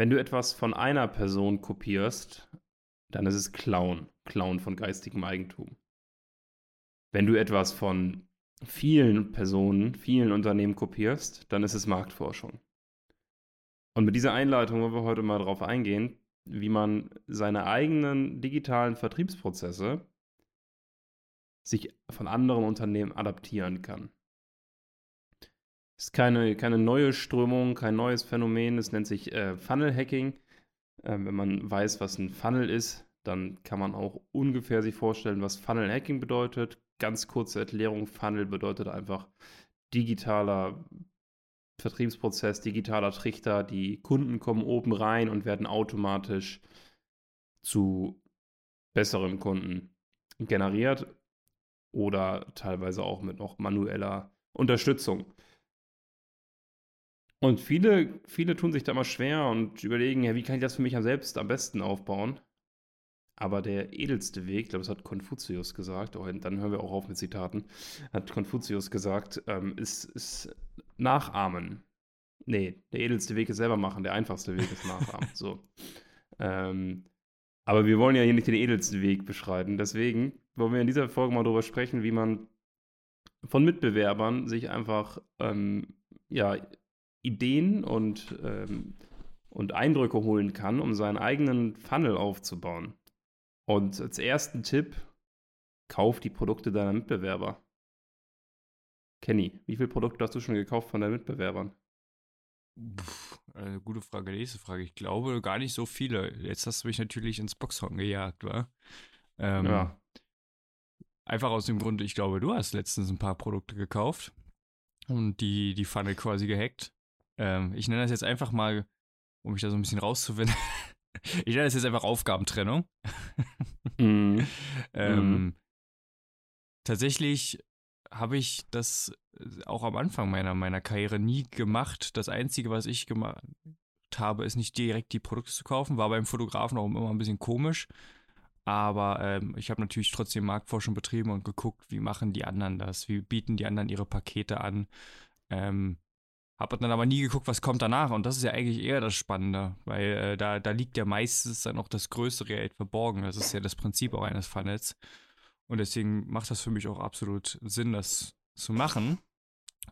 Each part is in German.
Wenn du etwas von einer Person kopierst, dann ist es Klauen. Klauen von geistigem Eigentum. Wenn du etwas von vielen Personen, vielen Unternehmen kopierst, dann ist es Marktforschung. Und mit dieser Einleitung wollen wir heute mal darauf eingehen, wie man seine eigenen digitalen Vertriebsprozesse sich von anderen Unternehmen adaptieren kann. Ist keine, keine neue Strömung, kein neues Phänomen. Es nennt sich äh, Funnel Hacking. Äh, wenn man weiß, was ein Funnel ist, dann kann man auch ungefähr sich vorstellen, was Funnel Hacking bedeutet. Ganz kurze Erklärung: Funnel bedeutet einfach digitaler Vertriebsprozess, digitaler Trichter. Die Kunden kommen oben rein und werden automatisch zu besseren Kunden generiert oder teilweise auch mit noch manueller Unterstützung. Und viele, viele tun sich da mal schwer und überlegen, ja, wie kann ich das für mich selbst am besten aufbauen? Aber der edelste Weg, ich glaube, das hat Konfuzius gesagt, oh, dann hören wir auch auf mit Zitaten, hat Konfuzius gesagt, ähm, ist, ist Nachahmen. Nee, der edelste Weg ist selber machen, der einfachste Weg ist Nachahmen. so. Ähm, aber wir wollen ja hier nicht den edelsten Weg beschreiten. Deswegen wollen wir in dieser Folge mal darüber sprechen, wie man von Mitbewerbern sich einfach ähm, ja, Ideen und, ähm, und Eindrücke holen kann, um seinen eigenen Funnel aufzubauen. Und als ersten Tipp, kauf die Produkte deiner Mitbewerber. Kenny, wie viele Produkte hast du schon gekauft von deinen Mitbewerbern? Puh, äh, gute Frage, nächste Frage. Ich glaube gar nicht so viele. Jetzt hast du mich natürlich ins Boxhorn gejagt, wa? Ähm, ja. Einfach aus dem Grund, ich glaube, du hast letztens ein paar Produkte gekauft und die, die Funnel quasi gehackt. Ähm, ich nenne das jetzt einfach mal, um mich da so ein bisschen rauszufinden. ich nenne das jetzt einfach Aufgabentrennung. mm. ähm, mm. Tatsächlich habe ich das äh, auch am Anfang meiner, meiner Karriere nie gemacht. Das Einzige, was ich gemacht habe, ist nicht direkt die Produkte zu kaufen. War beim Fotografen auch immer ein bisschen komisch. Aber ähm, ich habe natürlich trotzdem Marktforschung betrieben und geguckt, wie machen die anderen das? Wie bieten die anderen ihre Pakete an? Ähm, habe dann aber nie geguckt, was kommt danach. Und das ist ja eigentlich eher das Spannende, weil äh, da, da liegt ja meistens dann auch das größere Geld verborgen. Das ist ja das Prinzip auch eines Funnels. Und deswegen macht das für mich auch absolut Sinn, das zu machen.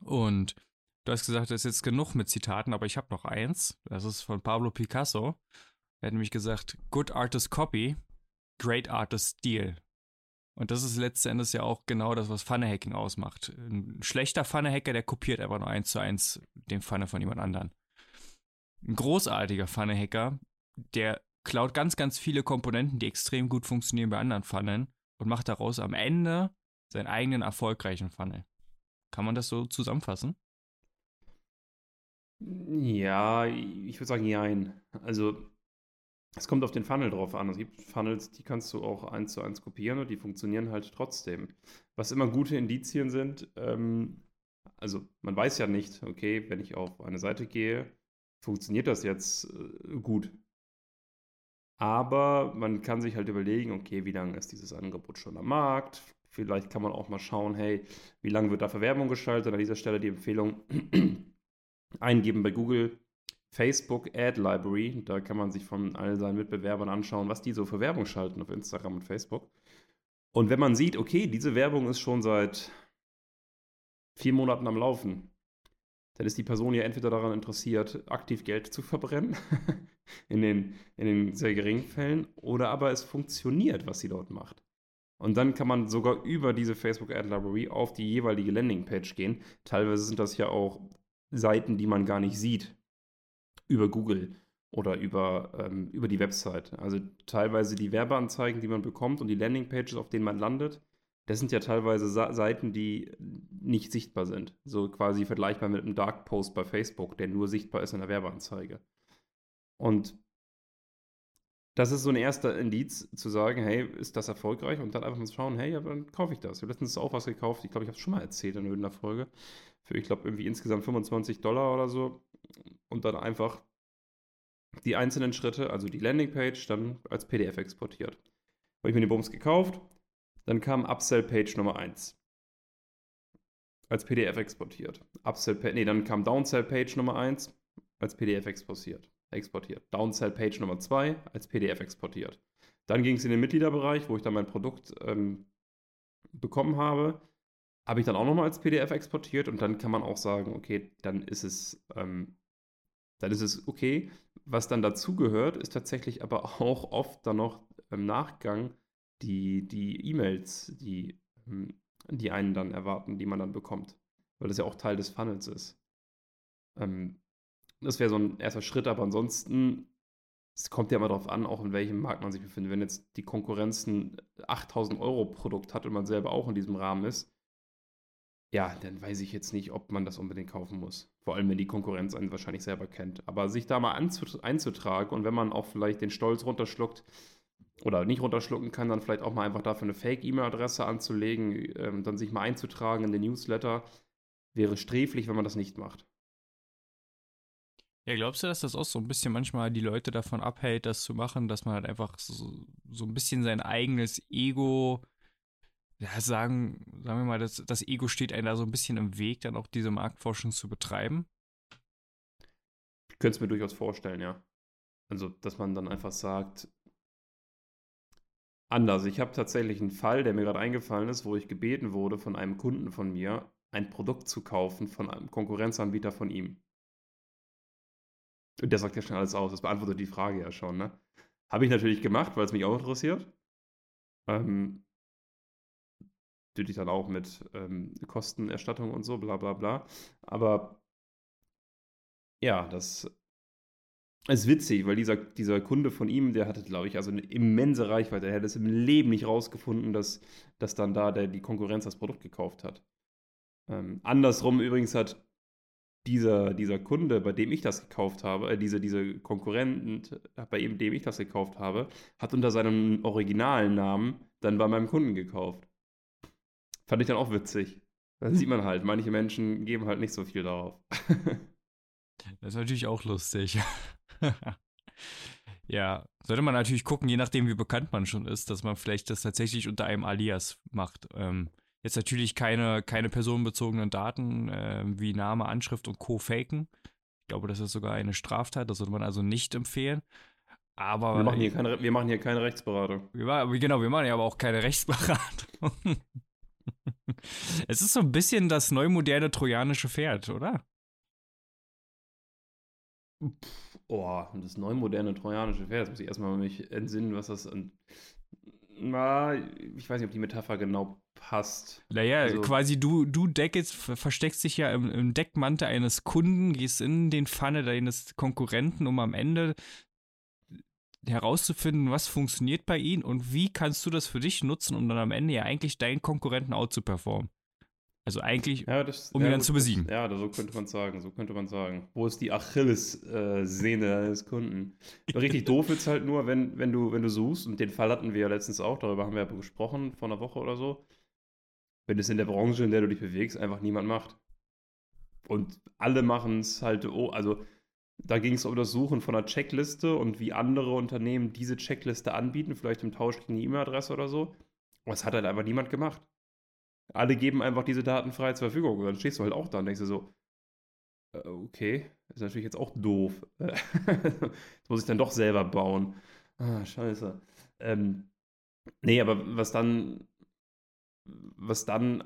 Und du hast gesagt, das ist jetzt genug mit Zitaten, aber ich habe noch eins. Das ist von Pablo Picasso. Er hat nämlich gesagt, Good artist copy, great artist steal. Und das ist letzten Endes ja auch genau das, was Pfanne-Hacking ausmacht. Ein schlechter Pfanne-Hacker, der kopiert einfach nur eins zu eins den Pfanne von jemand anderem. Ein großartiger Pfanne-Hacker, der klaut ganz, ganz viele Komponenten, die extrem gut funktionieren bei anderen Pfannen und macht daraus am Ende seinen eigenen erfolgreichen Funnel. Kann man das so zusammenfassen? Ja, ich würde sagen, nein. Also es kommt auf den Funnel drauf an. Es gibt Funnels, die kannst du auch eins zu eins kopieren und die funktionieren halt trotzdem. Was immer gute Indizien sind, ähm, also man weiß ja nicht, okay, wenn ich auf eine Seite gehe, funktioniert das jetzt äh, gut. Aber man kann sich halt überlegen, okay, wie lange ist dieses Angebot schon am Markt? Vielleicht kann man auch mal schauen, hey, wie lange wird da für Werbung geschaltet? An dieser Stelle die Empfehlung eingeben bei Google Facebook Ad Library. Da kann man sich von all seinen Mitbewerbern anschauen, was die so für Werbung schalten auf Instagram und Facebook. Und wenn man sieht, okay, diese Werbung ist schon seit vier Monaten am Laufen, dann ist die Person ja entweder daran interessiert, aktiv Geld zu verbrennen, in, den, in den sehr geringen Fällen, oder aber es funktioniert, was sie dort macht. Und dann kann man sogar über diese Facebook Ad Library auf die jeweilige Landingpage gehen. Teilweise sind das ja auch Seiten, die man gar nicht sieht, über Google oder über, ähm, über die Website. Also teilweise die Werbeanzeigen, die man bekommt und die Landingpages, auf denen man landet, das sind ja teilweise Sa Seiten, die nicht sichtbar sind. So quasi vergleichbar mit einem Dark Post bei Facebook, der nur sichtbar ist in der Werbeanzeige. Und das ist so ein erster Indiz, zu sagen, hey, ist das erfolgreich? Und dann einfach mal schauen, hey, ja, dann kaufe ich das. Ich habe letztens auch was gekauft, ich glaube, ich habe es schon mal erzählt in irgendeiner Folge, für, ich glaube, irgendwie insgesamt 25 Dollar oder so. Und dann einfach die einzelnen Schritte, also die Landingpage, dann als PDF exportiert. Habe ich mir die Bums gekauft, dann kam Upsell-Page Nummer 1. Als PDF exportiert. Upsell nee, dann kam Downsell-Page Nummer 1 als PDF exportiert. Exportiert. Downsell Page Nummer 2 als PDF exportiert. Dann ging es in den Mitgliederbereich, wo ich dann mein Produkt ähm, bekommen habe. Habe ich dann auch nochmal als PDF exportiert und dann kann man auch sagen, okay, dann ist es, ähm, dann ist es okay. Was dann dazugehört, ist tatsächlich aber auch oft dann noch im Nachgang die, die E-Mails, die, ähm, die einen dann erwarten, die man dann bekommt. Weil das ja auch Teil des Funnels ist. Ähm, das wäre so ein erster Schritt, aber ansonsten, es kommt ja immer darauf an, auch in welchem Markt man sich befindet. Wenn jetzt die Konkurrenz ein 8000 Euro Produkt hat und man selber auch in diesem Rahmen ist, ja, dann weiß ich jetzt nicht, ob man das unbedingt kaufen muss. Vor allem, wenn die Konkurrenz einen wahrscheinlich selber kennt. Aber sich da mal einzutragen und wenn man auch vielleicht den Stolz runterschluckt oder nicht runterschlucken kann, dann vielleicht auch mal einfach dafür eine Fake-E-Mail-Adresse anzulegen, ähm, dann sich mal einzutragen in den Newsletter, wäre sträflich, wenn man das nicht macht. Ja, glaubst du, dass das auch so ein bisschen manchmal die Leute davon abhält, das zu machen, dass man halt einfach so, so ein bisschen sein eigenes Ego, ja, sagen, sagen wir mal, das, das Ego steht einem da so ein bisschen im Weg, dann auch diese Marktforschung zu betreiben? Ich könnte es mir durchaus vorstellen, ja. Also, dass man dann einfach sagt, anders. Ich habe tatsächlich einen Fall, der mir gerade eingefallen ist, wo ich gebeten wurde von einem Kunden von mir, ein Produkt zu kaufen von einem Konkurrenzanbieter von ihm. Und der sagt ja schon alles aus. Das beantwortet die Frage ja schon, ne? Habe ich natürlich gemacht, weil es mich auch interessiert. Ähm, natürlich dann auch mit ähm, Kostenerstattung und so, bla bla bla. Aber ja, das ist witzig, weil dieser, dieser Kunde von ihm, der hatte, glaube ich, also eine immense Reichweite. Er hätte es im Leben nicht rausgefunden, dass, dass dann da der, die Konkurrenz das Produkt gekauft hat. Ähm, andersrum übrigens hat dieser, dieser Kunde, bei dem ich das gekauft habe, äh, diese, diese Konkurrent, bei dem ich das gekauft habe, hat unter seinem originalen Namen dann bei meinem Kunden gekauft. Fand ich dann auch witzig. Da sieht man halt, manche Menschen geben halt nicht so viel darauf. das ist natürlich auch lustig. ja, sollte man natürlich gucken, je nachdem, wie bekannt man schon ist, dass man vielleicht das tatsächlich unter einem Alias macht. Ähm, Jetzt natürlich keine, keine personenbezogenen Daten äh, wie Name, Anschrift und Co. faken. Ich glaube, das ist sogar eine Straftat, das sollte man also nicht empfehlen. Aber wir machen hier keine, wir machen hier keine Rechtsberatung. Wir, genau, wir machen ja aber auch keine Rechtsberatung. es ist so ein bisschen das neumoderne trojanische Pferd, oder? Oh, das neumoderne trojanische Pferd. Jetzt muss ich erstmal mich entsinnen, was das. Na, ich weiß nicht, ob die Metapher genau passt. Naja, also, quasi du, du deckelst, versteckst dich ja im, im, Deckmantel eines Kunden, gehst in den Pfanne deines Konkurrenten, um am Ende herauszufinden, was funktioniert bei ihnen und wie kannst du das für dich nutzen, um dann am Ende ja eigentlich deinen Konkurrenten out zu performen. Also eigentlich, ja, das, um ja, ihn dann zu besiegen. Das, ja, so könnte man sagen, so könnte man sagen. Wo ist die Achilles-Sehne deines Kunden? Richtig doof wird es halt nur, wenn, wenn, du, wenn du suchst, und den Fall hatten wir ja letztens auch, darüber haben wir ja gesprochen, vor einer Woche oder so, wenn es in der Branche, in der du dich bewegst, einfach niemand macht. Und alle machen es halt, oh, also da ging es um das Suchen von einer Checkliste und wie andere Unternehmen diese Checkliste anbieten, vielleicht im Tausch gegen eine E-Mail-Adresse oder so. Aber es hat halt einfach niemand gemacht. Alle geben einfach diese Daten frei zur Verfügung. Und dann stehst du halt auch da und denkst dir so, äh, okay, ist natürlich jetzt auch doof. das muss ich dann doch selber bauen. Ah, scheiße. Ähm, nee, aber was dann, was dann,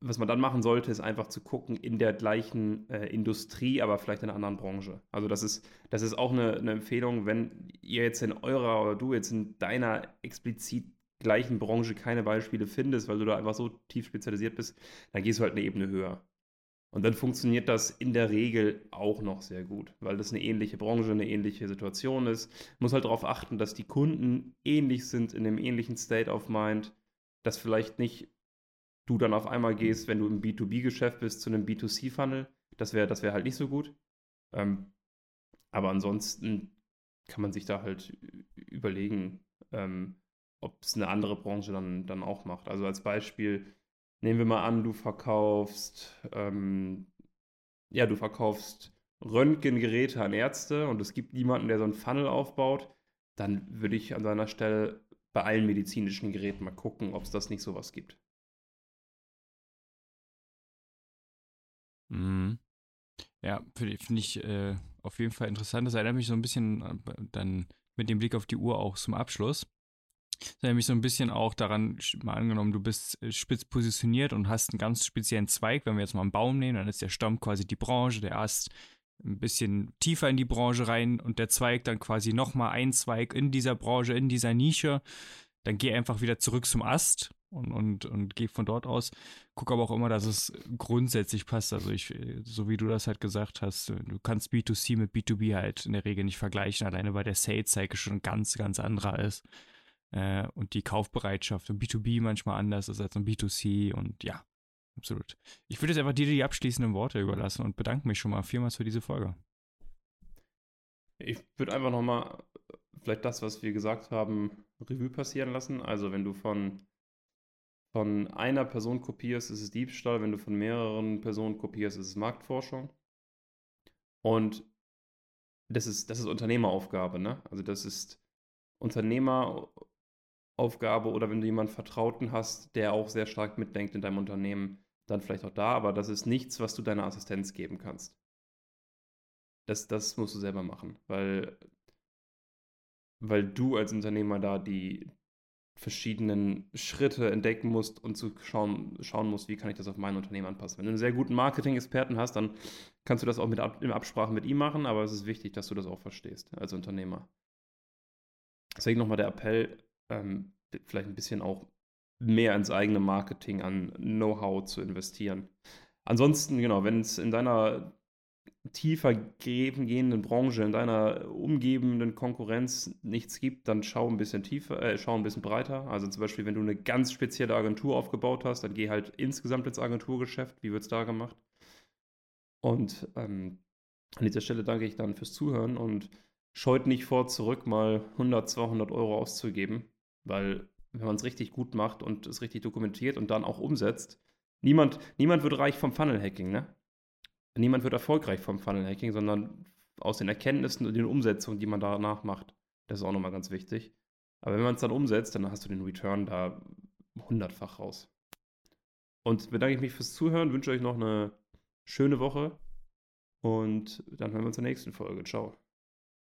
was man dann machen sollte, ist einfach zu gucken in der gleichen äh, Industrie, aber vielleicht in einer anderen Branche. Also das ist, das ist auch eine, eine Empfehlung, wenn ihr jetzt in eurer oder du jetzt in deiner explizit gleichen Branche keine Beispiele findest, weil du da einfach so tief spezialisiert bist, dann gehst du halt eine Ebene höher. Und dann funktioniert das in der Regel auch noch sehr gut, weil das eine ähnliche Branche, eine ähnliche Situation ist. Muss halt darauf achten, dass die Kunden ähnlich sind, in einem ähnlichen State of Mind, dass vielleicht nicht du dann auf einmal gehst, wenn du im B2B-Geschäft bist, zu einem B2C-Funnel. Das wäre das wär halt nicht so gut. Ähm, aber ansonsten kann man sich da halt überlegen, ähm, ob es eine andere Branche dann, dann auch macht. Also als Beispiel, nehmen wir mal an, du verkaufst, ähm, ja, du verkaufst Röntgengeräte an Ärzte und es gibt niemanden, der so einen Funnel aufbaut, dann würde ich an seiner Stelle bei allen medizinischen Geräten mal gucken, ob es das nicht sowas gibt. Mhm. Ja, finde find ich äh, auf jeden Fall interessant. Das erinnert mich so ein bisschen äh, dann mit dem Blick auf die Uhr auch zum Abschluss. Mich so ein bisschen auch daran, mal angenommen, du bist äh, spitz positioniert und hast einen ganz speziellen Zweig. Wenn wir jetzt mal einen Baum nehmen, dann ist der Stamm quasi die Branche, der Ast ein bisschen tiefer in die Branche rein und der Zweig dann quasi nochmal ein Zweig in dieser Branche, in dieser Nische. Dann geh einfach wieder zurück zum Ast und, und, und gehe von dort aus. Guck aber auch immer, dass es grundsätzlich passt. Also ich, so wie du das halt gesagt hast, du kannst B2C mit B2B halt in der Regel nicht vergleichen, alleine weil der Sales Cycle schon ganz, ganz anderer ist. Äh, und die Kaufbereitschaft im B2B manchmal anders ist als im B2C und ja, absolut. Ich würde jetzt einfach dir die abschließenden Worte überlassen und bedanke mich schon mal vielmals für diese Folge. Ich würde einfach nochmal vielleicht das, was wir gesagt haben, Revue passieren lassen. Also wenn du von von einer Person kopierst, ist es Diebstahl. Wenn du von mehreren Personen kopierst, ist es Marktforschung. Und das ist, das ist Unternehmeraufgabe, ne? Also das ist Unternehmeraufgabe oder wenn du jemanden Vertrauten hast, der auch sehr stark mitdenkt in deinem Unternehmen, dann vielleicht auch da, aber das ist nichts, was du deiner Assistenz geben kannst. Das, das musst du selber machen, weil, weil du als Unternehmer da die, verschiedenen Schritte entdecken musst und zu schauen, schauen musst, wie kann ich das auf mein Unternehmen anpassen. Wenn du einen sehr guten Marketing-Experten hast, dann kannst du das auch mit in Absprache mit ihm machen, aber es ist wichtig, dass du das auch verstehst als Unternehmer. Deswegen nochmal der Appell, ähm, vielleicht ein bisschen auch mehr ins eigene Marketing an Know-how zu investieren. Ansonsten, genau, wenn es in deiner tiefer gehenden Branche, in deiner umgebenden Konkurrenz nichts gibt, dann schau ein bisschen tiefer, äh, schau ein bisschen breiter. Also zum Beispiel, wenn du eine ganz spezielle Agentur aufgebaut hast, dann geh halt insgesamt ins Agenturgeschäft. Wie wird es da gemacht? Und ähm, an dieser Stelle danke ich dann fürs Zuhören und scheut nicht vor, zurück mal 100, 200 Euro auszugeben, weil wenn man es richtig gut macht und es richtig dokumentiert und dann auch umsetzt, niemand, niemand wird reich vom Funnel-Hacking, ne? niemand wird erfolgreich vom Funnel Hacking, sondern aus den Erkenntnissen und den Umsetzungen, die man danach macht. Das ist auch nochmal ganz wichtig. Aber wenn man es dann umsetzt, dann hast du den Return da hundertfach raus. Und bedanke ich mich fürs Zuhören, wünsche euch noch eine schöne Woche und dann hören wir uns der nächsten Folge. Ciao.